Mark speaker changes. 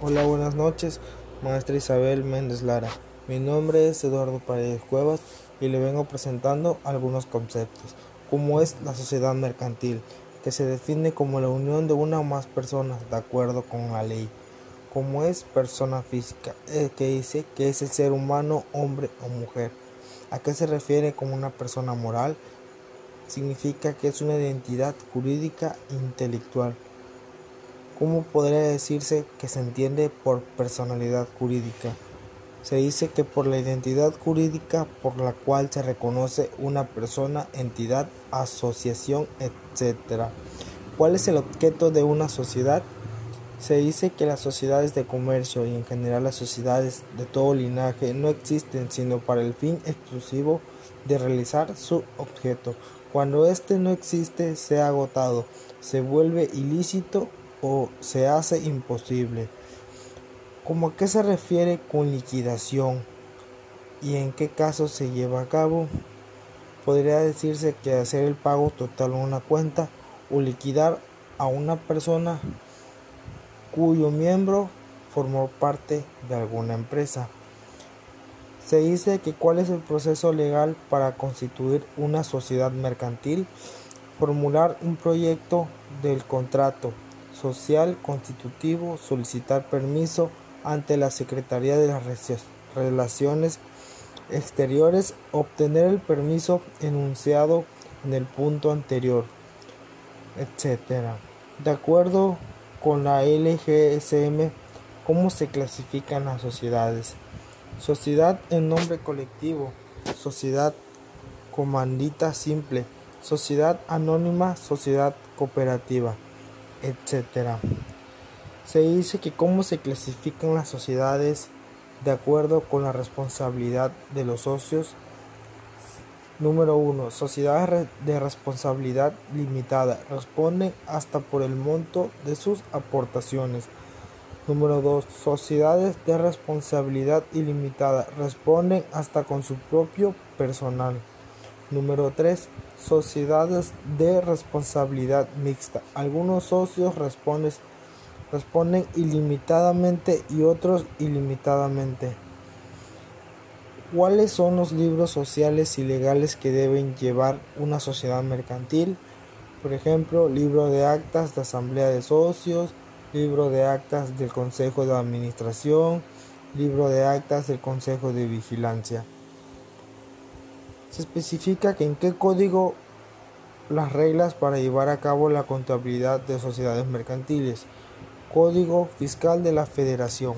Speaker 1: Hola, buenas noches, maestra Isabel Méndez Lara. Mi nombre es Eduardo Paredes Cuevas y le vengo presentando algunos conceptos, como es la sociedad mercantil, que se define como la unión de una o más personas de acuerdo con la ley, como es persona física, eh, que dice que es el ser humano, hombre o mujer. ¿A qué se refiere como una persona moral? Significa que es una identidad jurídica intelectual ¿Cómo podría decirse que se entiende por personalidad jurídica? Se dice que por la identidad jurídica por la cual se reconoce una persona, entidad, asociación, etc. ¿Cuál es el objeto de una sociedad? Se dice que las sociedades de comercio y en general las sociedades de todo linaje no existen sino para el fin exclusivo de realizar su objeto. Cuando éste no existe, se ha agotado, se vuelve ilícito o se hace imposible. ¿Cómo a qué se refiere con liquidación? ¿Y en qué caso se lleva a cabo? Podría decirse que hacer el pago total a una cuenta o liquidar a una persona cuyo miembro formó parte de alguna empresa. Se dice que cuál es el proceso legal para constituir una sociedad mercantil, formular un proyecto del contrato, social constitutivo, solicitar permiso ante la Secretaría de las Relaciones Exteriores, obtener el permiso enunciado en el punto anterior, etc. De acuerdo con la LGSM, ¿cómo se clasifican las sociedades? Sociedad en nombre colectivo, sociedad comandita simple, sociedad anónima, sociedad cooperativa etcétera. Se dice que cómo se clasifican las sociedades de acuerdo con la responsabilidad de los socios. Número 1. Sociedades de responsabilidad limitada. Responden hasta por el monto de sus aportaciones. Número 2. Sociedades de responsabilidad ilimitada. Responden hasta con su propio personal. Número 3. Sociedades de responsabilidad mixta. Algunos socios responden, responden ilimitadamente y otros ilimitadamente. ¿Cuáles son los libros sociales y legales que deben llevar una sociedad mercantil? Por ejemplo, libro de actas de asamblea de socios, libro de actas del Consejo de Administración, libro de actas del Consejo de Vigilancia. Se especifica que en qué código las reglas para llevar a cabo la contabilidad de sociedades mercantiles. Código Fiscal de la Federación.